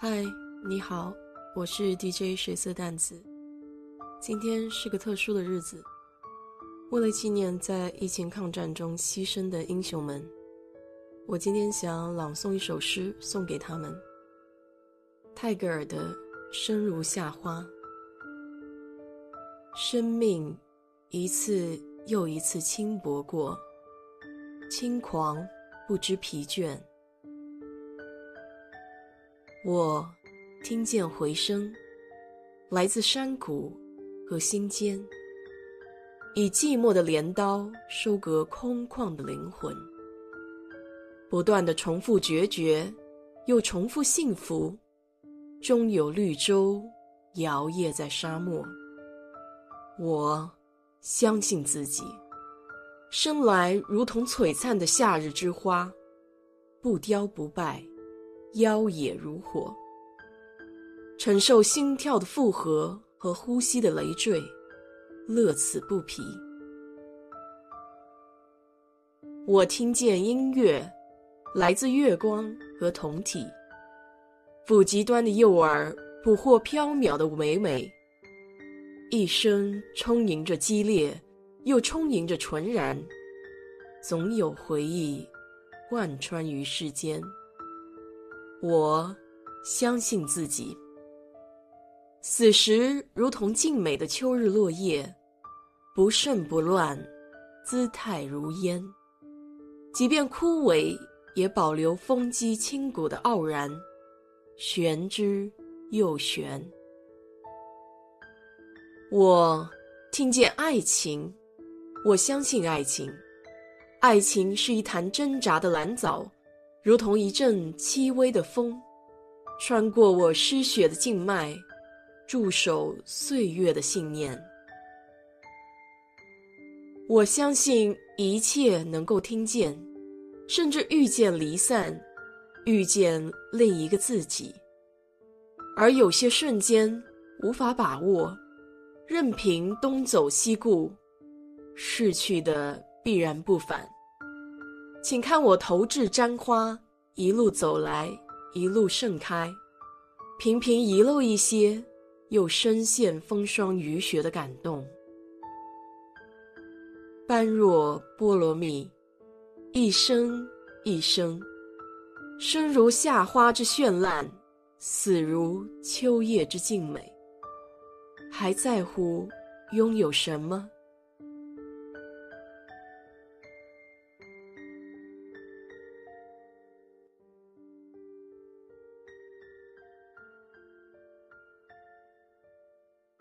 嗨，你好，我是 DJ 水色淡子。今天是个特殊的日子，为了纪念在疫情抗战中牺牲的英雄们，我今天想朗诵一首诗送给他们。泰戈尔的《生如夏花》，生命一次又一次轻薄过，轻狂不知疲倦。我听见回声，来自山谷和心间，以寂寞的镰刀收割空旷的灵魂，不断的重复决绝，又重复幸福。终有绿洲摇曳在沙漠。我相信自己，生来如同璀璨的夏日之花，不凋不败，妖冶如火。承受心跳的负荷和呼吸的累赘，乐此不疲。我听见音乐，来自月光和酮体。不极端的诱饵，捕获缥缈的唯美。一生充盈着激烈，又充盈着纯然，总有回忆贯穿于世间。我相信自己，死时如同静美的秋日落叶，不盛不乱，姿态如烟。即便枯萎，也保留风肌清骨的傲然。玄之又玄。我听见爱情，我相信爱情。爱情是一潭挣扎的蓝藻，如同一阵轻微的风，穿过我失血的静脉，驻守岁月的信念。我相信一切能够听见，甚至遇见离散。遇见另一个自己，而有些瞬间无法把握，任凭东走西顾，逝去的必然不返。请看我投掷簪花，一路走来，一路盛开，频频遗漏一些，又深陷风霜雨雪的感动。般若波罗蜜，一生一生。生如夏花之绚烂，死如秋叶之静美。还在乎拥有什么？